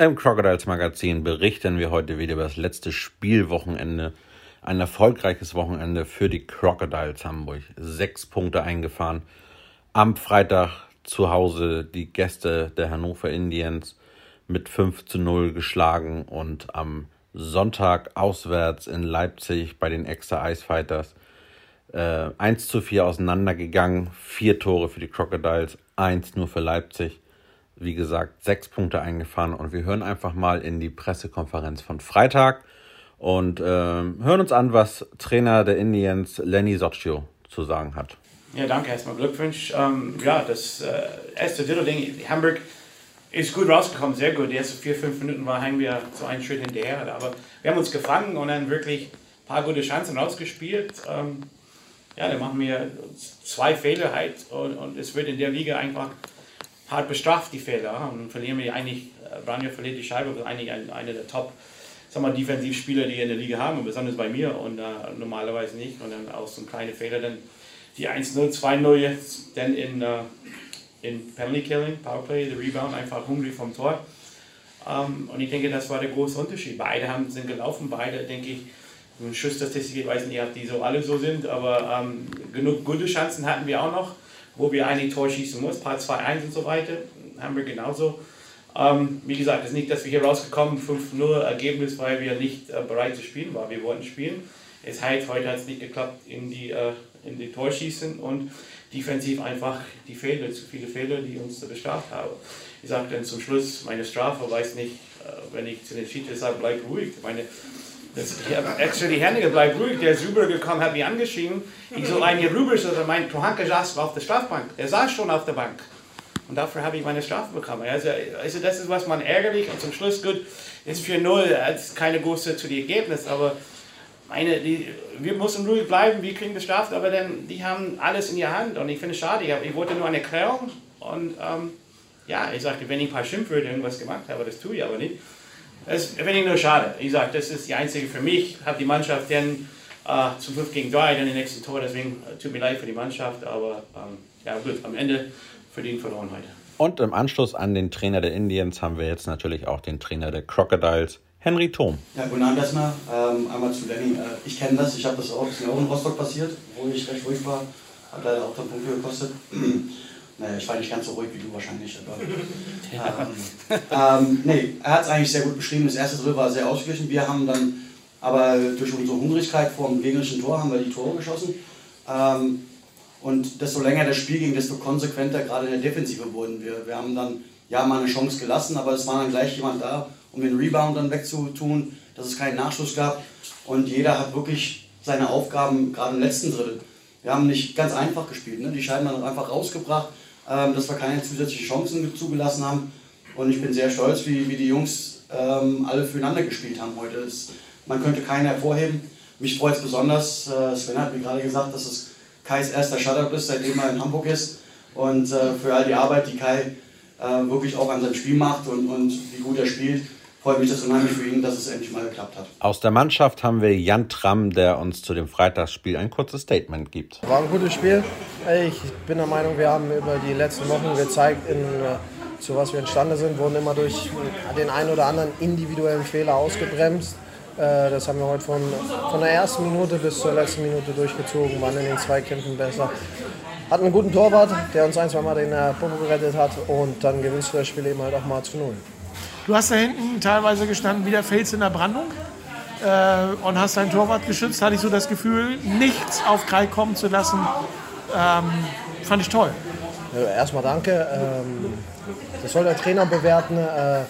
Im Crocodiles Magazin berichten wir heute wieder über das letzte Spielwochenende. Ein erfolgreiches Wochenende für die Crocodiles Hamburg. Sechs Punkte eingefahren. Am Freitag zu Hause die Gäste der Hannover Indians mit 5 zu 0 geschlagen und am Sonntag auswärts in Leipzig bei den Extra Ice Fighters äh, 1 zu 4 auseinandergegangen. Vier Tore für die Crocodiles, eins nur für Leipzig wie gesagt, sechs Punkte eingefahren und wir hören einfach mal in die Pressekonferenz von Freitag und äh, hören uns an, was Trainer der Indians Lenny Soccio zu sagen hat. Ja, danke erstmal. Glückwunsch. Ähm, ja, das äh, erste Drittel-Ding, Hamburg ist gut rausgekommen, sehr gut. Die ersten vier, fünf Minuten waren wir so einen Schritt hinterher. Aber wir haben uns gefangen und dann wirklich ein paar gute Chancen rausgespielt. Ähm, ja, dann machen wir zwei Fehler halt und, und es wird in der Liga einfach hart bestraft, die Fehler. Und verlieren wir eigentlich, äh, Branjo verliert die Scheibe, ist eigentlich ein, einer der Top sag mal, Defensivspieler, die wir in der Liga haben, besonders bei mir und äh, normalerweise nicht. Und dann auch so ein kleiner Fehler, dann die 1-0, 2-0 jetzt, dann in, äh, in Penalty Killing, Powerplay, der Rebound, einfach hungrig vom Tor. Ähm, und ich denke, das war der große Unterschied. Beide haben, sind gelaufen, beide, denke ich, Schussstatistik, ich weiß nicht, ob die so alle so sind, aber ähm, genug gute Chancen hatten wir auch noch wo wir eigentlich Tor schießen muss, Part 2-1 und so weiter, haben wir genauso. Ähm, wie gesagt, es ist nicht, dass wir hier rausgekommen 5-0 Ergebnis, weil wir nicht äh, bereit zu spielen waren. Wir wollten spielen. Es heißt, heute hat es nicht geklappt in die, äh, in die Torschießen und defensiv einfach die Fehler, zu viele Fehler, die uns bestraft haben. Ich sagte dann zum Schluss, meine Strafe, weiß nicht, äh, wenn ich zu den Schiedsrichter sage, bleib ruhig. Meine, ich habe extra die Hände gebleibt ruhig, der ist rübergekommen, hat mich angeschrieben. Ich soll einen hier rüber, also mein Tohanke saß auf der Strafbank. Der saß schon auf der Bank. Und dafür habe ich meine Strafe bekommen. Also, also das ist was man ärgerlich und zum Schluss gut, ist 4-0, das ist keine große zu dem Ergebnis, aber meine, die, wir müssen ruhig bleiben, wir kriegen bestraft, aber dann, die haben alles in ihrer Hand und ich finde es schade. Ich, ich wollte nur eine Erklärung und ähm, ja, ich sagte, wenn ich ein paar Schimpfwörter irgendwas gemacht habe, das tue ich aber nicht. Das finde ich nur schade. Ich sage, das ist die einzige für mich. Ich habe die Mannschaft dann äh, zu 5 gegen 3, dann den nächsten Tor. Deswegen äh, tut mir leid für die Mannschaft. Aber ähm, ja, gut, am Ende verdient verloren heute. Und im Anschluss an den Trainer der Indians haben wir jetzt natürlich auch den Trainer der Crocodiles, Henry Thom. Ja, guten Abend erstmal. Ähm, einmal zu Lenny. Äh, ich kenne das, ich habe das auch, ist mir auch in Rostock passiert, wo ich recht ruhig war. Hat leider auch dann Punkte gekostet. Naja, ich war nicht ganz so ruhig wie du wahrscheinlich, aber. Ähm, ähm, nee, er hat es eigentlich sehr gut beschrieben. Das erste Drittel war sehr ausgeglichen. Wir haben dann, aber durch unsere Hungrigkeit vor dem gegnerischen Tor, haben wir die Tore geschossen. Ähm, und desto länger das Spiel ging, desto konsequenter gerade in der Defensive wurden wir. Wir haben dann ja mal eine Chance gelassen, aber es war dann gleich jemand da, um den Rebound dann wegzutun, dass es keinen Nachschuss gab. Und jeder hat wirklich seine Aufgaben, gerade im letzten Drittel. Wir haben nicht ganz einfach gespielt. Ne? Die Scheiben haben einfach rausgebracht ähm, dass wir keine zusätzlichen Chancen zugelassen haben. Und ich bin sehr stolz, wie, wie die Jungs ähm, alle füreinander gespielt haben heute. Es, man könnte keinen hervorheben. Mich freut es besonders. Äh, Sven hat mir gerade gesagt, dass es Kais erster Shutout ist, seitdem er in Hamburg ist. Und äh, für all die Arbeit, die Kai äh, wirklich auch an seinem Spiel macht und, und wie gut er spielt, freut mich das unheimlich für ihn, dass es endlich mal geklappt hat. Aus der Mannschaft haben wir Jan Tramm, der uns zu dem Freitagsspiel ein kurzes Statement gibt. War ein gutes Spiel. Ich bin der Meinung, wir haben über die letzten Wochen gezeigt, in, äh, zu was wir imstande sind, wurden immer durch den einen oder anderen individuellen Fehler ausgebremst. Äh, das haben wir heute von, von der ersten Minute bis zur letzten Minute durchgezogen, waren in den Zweikämpfen besser. Hatten einen guten Torwart, der uns ein, zwei Mal den Punkt gerettet hat und dann gewinnst du das Spiel eben halt auch mal zu null. Du hast da hinten teilweise gestanden wie der Fels in der Brandung äh, und hast dein Torwart geschützt. Hatte ich so das Gefühl, nichts auf Kai kommen zu lassen. Ähm, fand ich toll. Erstmal danke. Ähm, das soll der Trainer bewerten. Äh,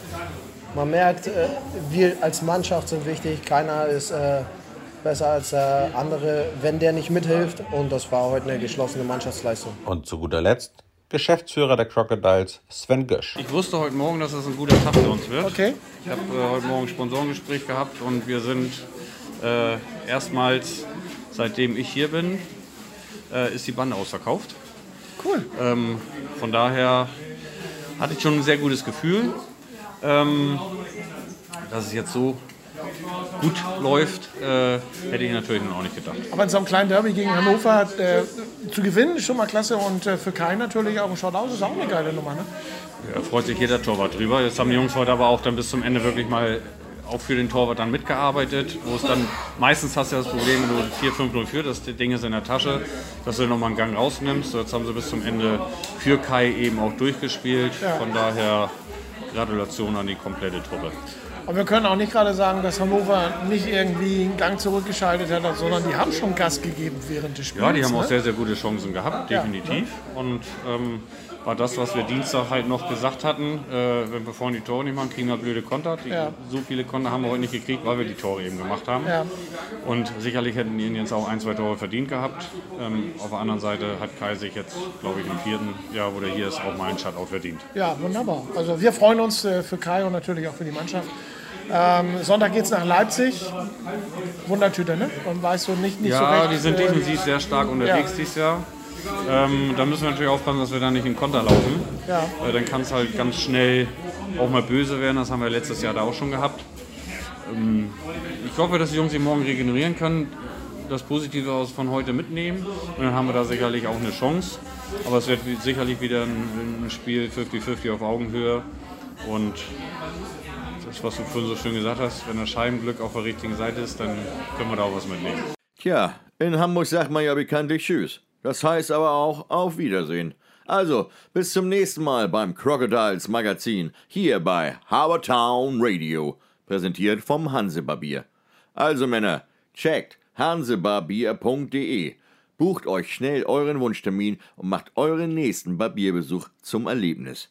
man merkt, äh, wir als Mannschaft sind wichtig. Keiner ist äh, besser als der andere, wenn der nicht mithilft. Und das war heute eine geschlossene Mannschaftsleistung. Und zu guter Letzt Geschäftsführer der Crocodiles, Sven Gösch. Ich wusste heute Morgen, dass es ein guter Tag für uns wird. Okay. Ich habe äh, heute Morgen ein Sponsorengespräch gehabt und wir sind äh, erstmals, seitdem ich hier bin, äh, ist die Bande ausverkauft. Cool. Ähm, von daher hatte ich schon ein sehr gutes Gefühl, ähm, dass es jetzt so gut läuft, äh, hätte ich natürlich noch auch nicht gedacht. Aber in so einem kleinen Derby gegen Hannover äh, zu gewinnen ist schon mal klasse und äh, für Kai natürlich auch ein Shoutout ist auch eine geile Nummer. Ne? Da freut sich jeder Torwart drüber. Jetzt haben die Jungs heute aber auch dann bis zum Ende wirklich mal auch für den Torwart dann mitgearbeitet, wo es dann meistens hast du ja das Problem, wenn du 4-5-0 führst, das Ding ist in der Tasche, dass du nochmal einen Gang rausnimmst. Jetzt haben sie bis zum Ende für Kai eben auch durchgespielt. Ja. Von daher Gratulation an die komplette Truppe. Aber wir können auch nicht gerade sagen, dass Hannover nicht irgendwie einen Gang zurückgeschaltet hat, sondern die haben schon Gas gegeben während des Spiels. Ja, die haben auch ne? sehr, sehr gute Chancen gehabt, Ja. definitiv. Und ähm, war das, was wir Dienstag halt noch gesagt hatten, äh, wenn wir vorhin die Tore nicht machen, kriegen wir blöde Konter. Die, Ja. So viele Konter haben wir heute nicht gekriegt, weil wir die Tore eben gemacht haben. Ja. Und sicherlich hätten die Indians auch ein, zwei Tore verdient gehabt. Ähm, auf der anderen Seite hat Kai sich jetzt, glaube ich, im vierten Jahr, wo der hier ist, auch mal einen Shutout verdient. Ja, wunderbar. Also wir freuen uns äh, für Kai und natürlich auch für die Mannschaft. Ähm, Sonntag geht es nach Leipzig. Wundertüte, ne? Und weißt du nicht, nicht so Ja, recht. die sind äh, defensiv sehr stark unterwegs ja. dieses Jahr. Ähm, da müssen wir natürlich aufpassen, dass wir da nicht in Konter laufen. Ja. Äh, dann kann es halt ganz schnell auch mal böse werden. Das haben wir letztes Jahr da auch schon gehabt. Ähm, ich hoffe, dass die Jungs sich morgen regenerieren können, das Positive aus von heute mitnehmen. Und dann haben wir da sicherlich auch eine Chance. Aber es wird sicherlich wieder ein, ein Spiel 50-50 auf Augenhöhe. Und das, was du vorhin so schön gesagt hast, wenn das Scheibenglück auf der richtigen Seite ist, dann können wir da auch was mitnehmen. Tja, in Hamburg sagt man ja bekanntlich Tschüss. Das heißt aber auch Auf Wiedersehen. Also, bis zum nächsten Mal beim Crocodiles Magazin hier bei Habertown Radio, präsentiert vom Hansebarbier. Also Männer, checkt hansebarbier.de. Bucht euch schnell euren Wunschtermin und macht euren nächsten Barbierbesuch zum Erlebnis.